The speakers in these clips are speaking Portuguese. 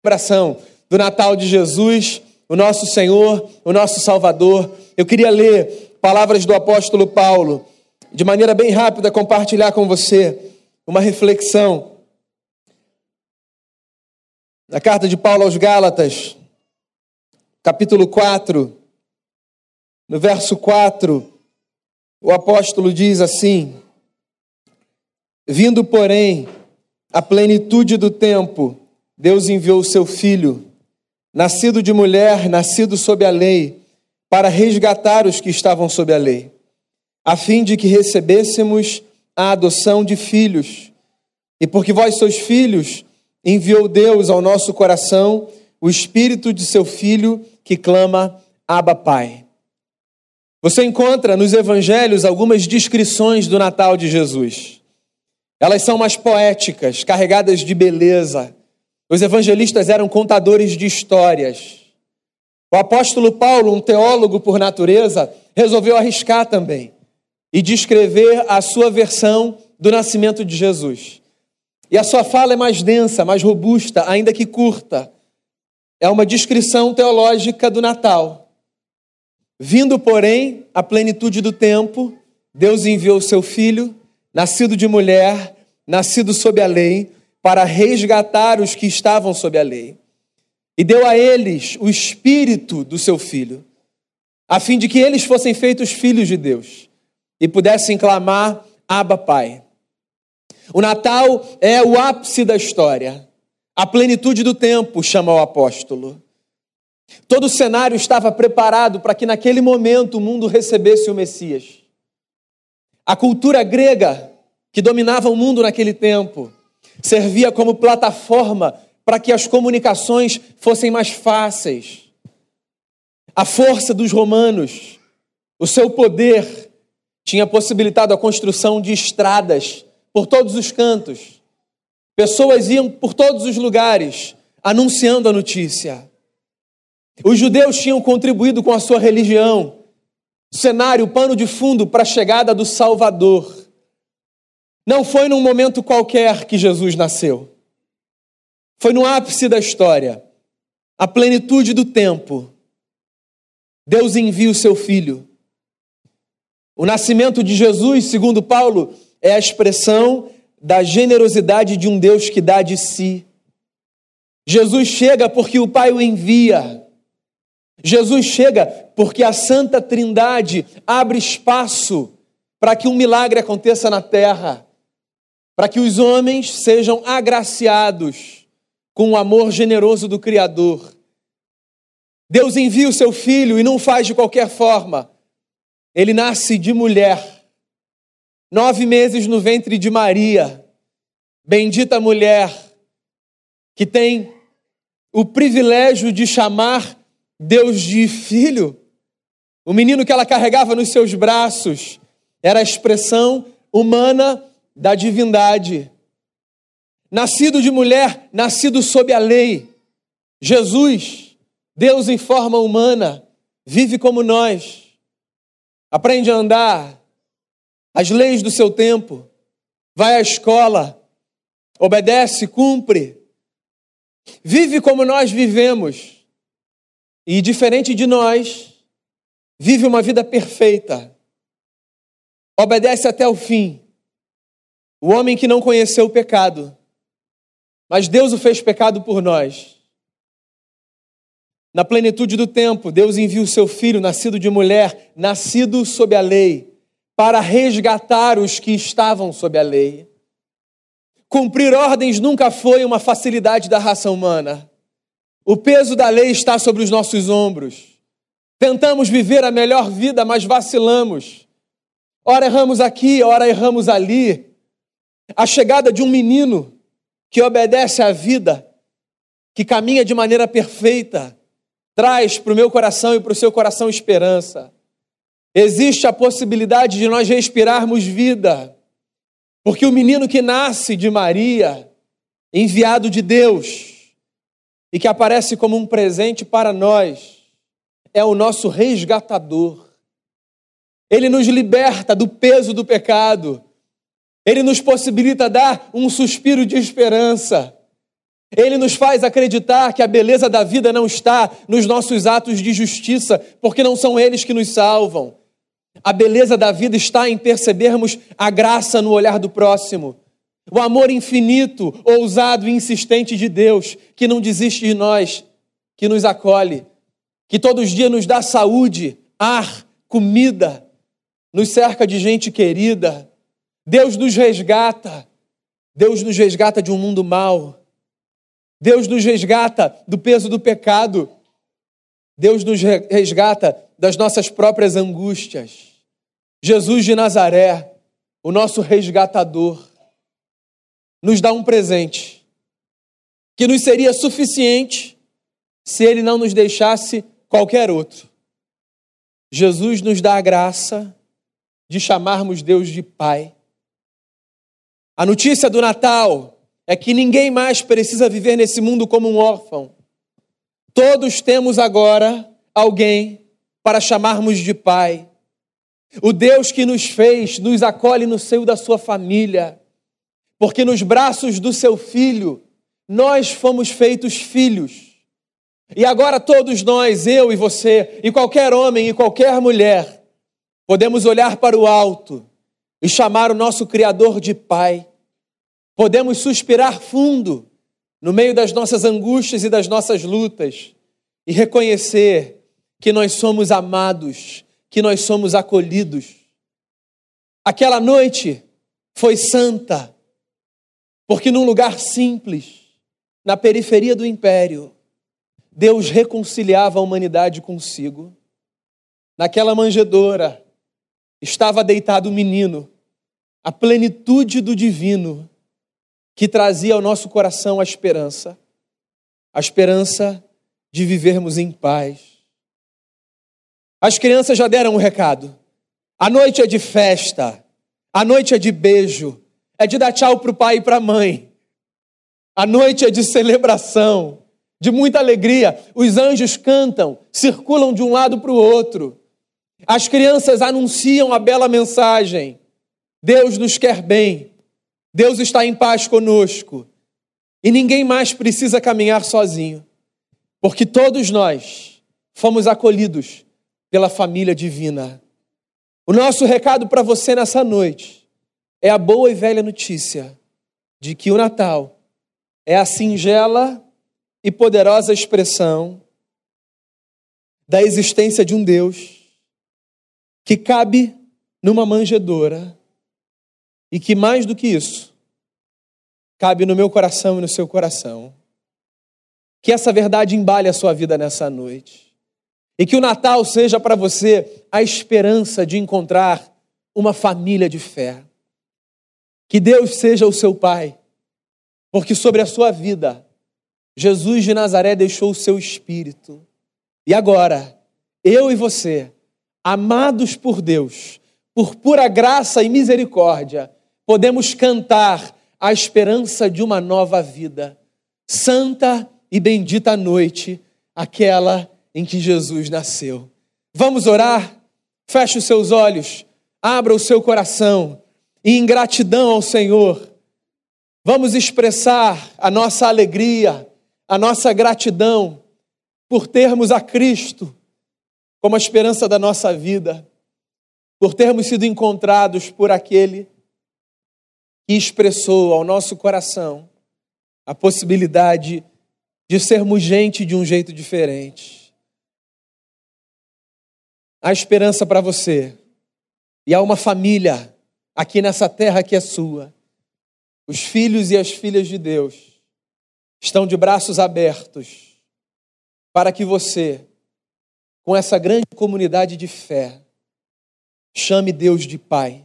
celebração do Natal de Jesus, o nosso Senhor, o nosso Salvador. Eu queria ler palavras do apóstolo Paulo, de maneira bem rápida, compartilhar com você uma reflexão. Na carta de Paulo aos Gálatas, capítulo 4, no verso 4, o apóstolo diz assim: Vindo, porém, a plenitude do tempo, Deus enviou o seu filho, nascido de mulher, nascido sob a lei, para resgatar os que estavam sob a lei, a fim de que recebêssemos a adoção de filhos. E porque vós sois filhos, enviou Deus ao nosso coração o espírito de seu filho que clama: Abba, Pai. Você encontra nos evangelhos algumas descrições do Natal de Jesus. Elas são mais poéticas, carregadas de beleza. Os evangelistas eram contadores de histórias. O apóstolo Paulo, um teólogo por natureza, resolveu arriscar também e descrever a sua versão do nascimento de Jesus. E a sua fala é mais densa, mais robusta, ainda que curta. É uma descrição teológica do Natal. Vindo, porém, a plenitude do tempo, Deus enviou seu filho nascido de mulher, nascido sob a lei, para resgatar os que estavam sob a lei. E deu a eles o espírito do seu filho, a fim de que eles fossem feitos filhos de Deus e pudessem clamar: Abba, Pai. O Natal é o ápice da história, a plenitude do tempo, chama o apóstolo. Todo o cenário estava preparado para que naquele momento o mundo recebesse o Messias. A cultura grega, que dominava o mundo naquele tempo, servia como plataforma para que as comunicações fossem mais fáceis. A força dos romanos, o seu poder, tinha possibilitado a construção de estradas por todos os cantos. Pessoas iam por todos os lugares anunciando a notícia. Os judeus tinham contribuído com a sua religião cenário, pano de fundo para a chegada do Salvador. Não foi num momento qualquer que Jesus nasceu. Foi no ápice da história, a plenitude do tempo. Deus envia o seu filho. O nascimento de Jesus, segundo Paulo, é a expressão da generosidade de um Deus que dá de si. Jesus chega porque o Pai o envia. Jesus chega porque a Santa Trindade abre espaço para que um milagre aconteça na terra, para que os homens sejam agraciados com o amor generoso do Criador. Deus envia o seu filho e não faz de qualquer forma. Ele nasce de mulher, nove meses no ventre de Maria, bendita mulher, que tem o privilégio de chamar Deus de filho. O menino que ela carregava nos seus braços era a expressão humana da divindade. Nascido de mulher, nascido sob a lei. Jesus, Deus em forma humana, vive como nós. Aprende a andar as leis do seu tempo, vai à escola, obedece, cumpre. Vive como nós vivemos e, diferente de nós, vive uma vida perfeita, obedece até o fim. O homem que não conheceu o pecado, mas Deus o fez pecado por nós. Na plenitude do tempo, Deus envia o seu filho, nascido de mulher, nascido sob a lei, para resgatar os que estavam sob a lei. Cumprir ordens nunca foi uma facilidade da raça humana. O peso da lei está sobre os nossos ombros. Tentamos viver a melhor vida, mas vacilamos. Ora erramos aqui, ora erramos ali. A chegada de um menino que obedece à vida, que caminha de maneira perfeita, traz para o meu coração e para o seu coração esperança. Existe a possibilidade de nós respirarmos vida, porque o menino que nasce de Maria, enviado de Deus, e que aparece como um presente para nós, é o nosso resgatador. Ele nos liberta do peso do pecado. Ele nos possibilita dar um suspiro de esperança. Ele nos faz acreditar que a beleza da vida não está nos nossos atos de justiça, porque não são eles que nos salvam. A beleza da vida está em percebermos a graça no olhar do próximo, o amor infinito, ousado e insistente de Deus, que não desiste de nós, que nos acolhe, que todos os dias nos dá saúde, ar, comida, nos cerca de gente querida. Deus nos resgata. Deus nos resgata de um mundo mau. Deus nos resgata do peso do pecado. Deus nos resgata das nossas próprias angústias. Jesus de Nazaré, o nosso resgatador, nos dá um presente que nos seria suficiente se ele não nos deixasse qualquer outro. Jesus nos dá a graça de chamarmos Deus de Pai. A notícia do Natal é que ninguém mais precisa viver nesse mundo como um órfão. Todos temos agora alguém para chamarmos de Pai. O Deus que nos fez nos acolhe no seio da sua família, porque nos braços do seu Filho nós fomos feitos filhos. E agora todos nós, eu e você, e qualquer homem e qualquer mulher, podemos olhar para o alto e chamar o nosso Criador de Pai. Podemos suspirar fundo no meio das nossas angústias e das nossas lutas e reconhecer que nós somos amados, que nós somos acolhidos. Aquela noite foi santa, porque num lugar simples, na periferia do império, Deus reconciliava a humanidade consigo. Naquela manjedoura estava deitado o menino, a plenitude do divino, que trazia ao nosso coração a esperança, a esperança de vivermos em paz. As crianças já deram um recado. A noite é de festa, a noite é de beijo, é de dar tchau para o pai e para a mãe. A noite é de celebração, de muita alegria. Os anjos cantam, circulam de um lado para o outro. As crianças anunciam a bela mensagem: Deus nos quer bem, Deus está em paz conosco e ninguém mais precisa caminhar sozinho, porque todos nós fomos acolhidos pela família divina. O nosso recado para você nessa noite é a boa e velha notícia de que o Natal é a singela e poderosa expressão da existência de um Deus que cabe numa manjedoura e que mais do que isso cabe no meu coração e no seu coração. Que essa verdade embale a sua vida nessa noite. E que o Natal seja para você a esperança de encontrar uma família de fé. Que Deus seja o seu Pai, porque sobre a sua vida Jesus de Nazaré deixou o seu espírito. E agora, eu e você, amados por Deus, por pura graça e misericórdia, podemos cantar a esperança de uma nova vida. Santa e bendita noite, aquela em que Jesus nasceu. Vamos orar? Feche os seus olhos, abra o seu coração e em gratidão ao Senhor, vamos expressar a nossa alegria a nossa gratidão por termos a Cristo como a esperança da nossa vida, por termos sido encontrados por aquele que expressou ao nosso coração a possibilidade de sermos gente de um jeito diferente. Há esperança para você e há uma família aqui nessa terra que é sua. Os filhos e as filhas de Deus estão de braços abertos para que você, com essa grande comunidade de fé, chame Deus de Pai.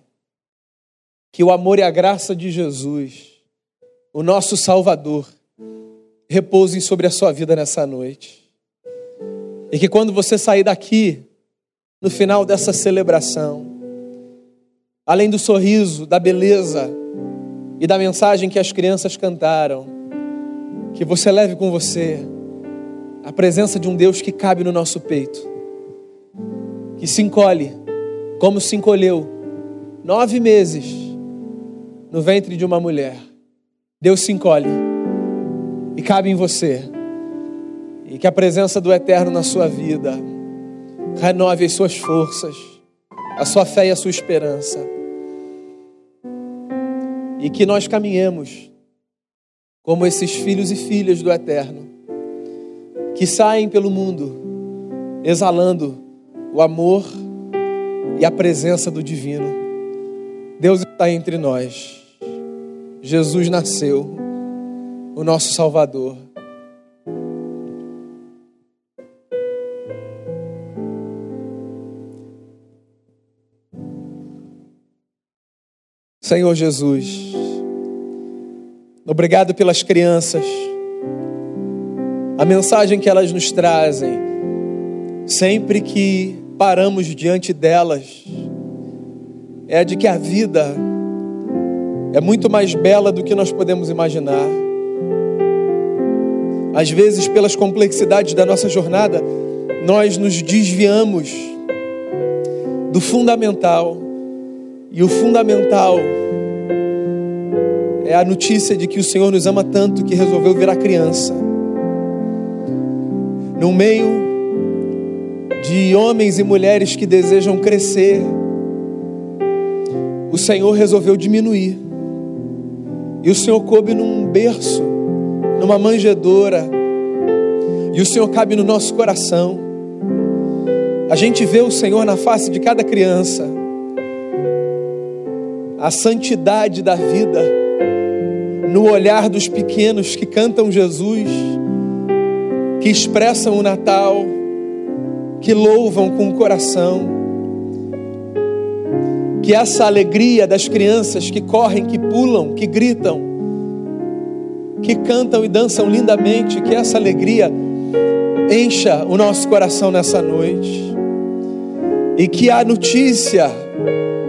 Que o amor e a graça de Jesus, o nosso Salvador, repousem sobre a sua vida nessa noite. E que quando você sair daqui, no final dessa celebração, além do sorriso, da beleza e da mensagem que as crianças cantaram, que você leve com você a presença de um Deus que cabe no nosso peito, que se encolhe, como se encolheu nove meses no ventre de uma mulher. Deus se encolhe E cabe em você. E que a presença do Eterno na sua vida renove as suas forças, a sua fé e a sua esperança. E que nós caminhemos como esses filhos e filhas do Eterno, que saem pelo mundo exalando o amor e a presença do Divino. Deus está entre nós. Jesus nasceu, o nosso Salvador. Senhor Jesus, obrigado pelas crianças, a mensagem que elas nos trazem, sempre que paramos diante delas, é a de que a vida é muito mais bela do que nós podemos imaginar. Às vezes, pelas complexidades da nossa jornada, nós nos desviamos do fundamental e o fundamental é a notícia de que o Senhor nos ama tanto que resolveu virar criança. No meio de homens e mulheres que desejam crescer, o Senhor resolveu diminuir. E o Senhor coube num berço, numa manjedoura. E o Senhor cabe no nosso coração. A gente vê o Senhor na face de cada criança a santidade da vida no olhar dos pequenos que cantam Jesus, que expressam o Natal, que louvam com o coração. Que essa alegria das crianças que correm, que pulam, que gritam, que cantam e dançam lindamente, que essa alegria encha o nosso coração nessa noite. E que a notícia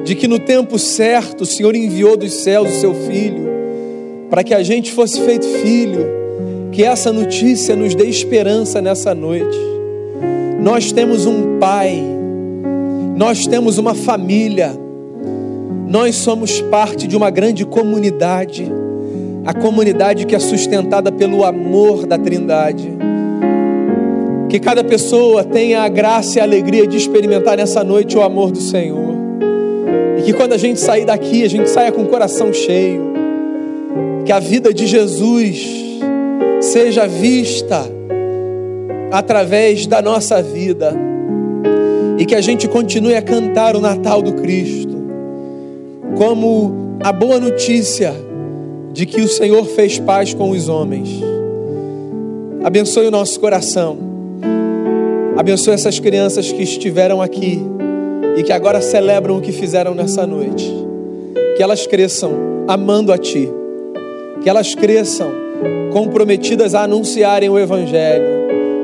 de que no tempo certo o Senhor enviou dos céus o seu filho, para que a gente fosse feito filho, que essa notícia nos dê esperança nessa noite. Nós temos um pai, nós temos uma família, nós somos parte de uma grande comunidade, a comunidade que é sustentada pelo amor da Trindade. Que cada pessoa tenha a graça e a alegria de experimentar nessa noite o amor do Senhor. E que quando a gente sair daqui, a gente saia com o coração cheio. Que a vida de Jesus seja vista através da nossa vida. E que a gente continue a cantar o Natal do Cristo. Como a boa notícia de que o Senhor fez paz com os homens. Abençoe o nosso coração. Abençoe essas crianças que estiveram aqui e que agora celebram o que fizeram nessa noite. Que elas cresçam amando a Ti, que elas cresçam comprometidas a anunciarem o Evangelho,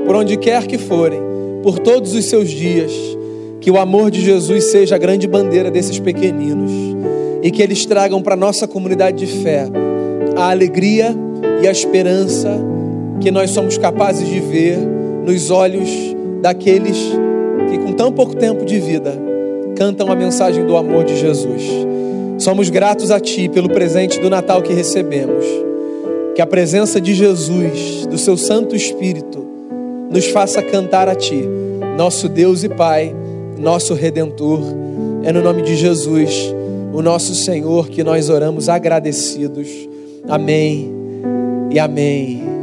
por onde quer que forem, por todos os seus dias. Que o amor de Jesus seja a grande bandeira desses pequeninos e que eles tragam para a nossa comunidade de fé a alegria e a esperança que nós somos capazes de ver nos olhos daqueles que, com tão pouco tempo de vida, cantam a mensagem do amor de Jesus. Somos gratos a Ti pelo presente do Natal que recebemos. Que a presença de Jesus, do Seu Santo Espírito, nos faça cantar a Ti, nosso Deus e Pai, nosso Redentor. É no nome de Jesus, o nosso Senhor, que nós oramos agradecidos. Amém e amém.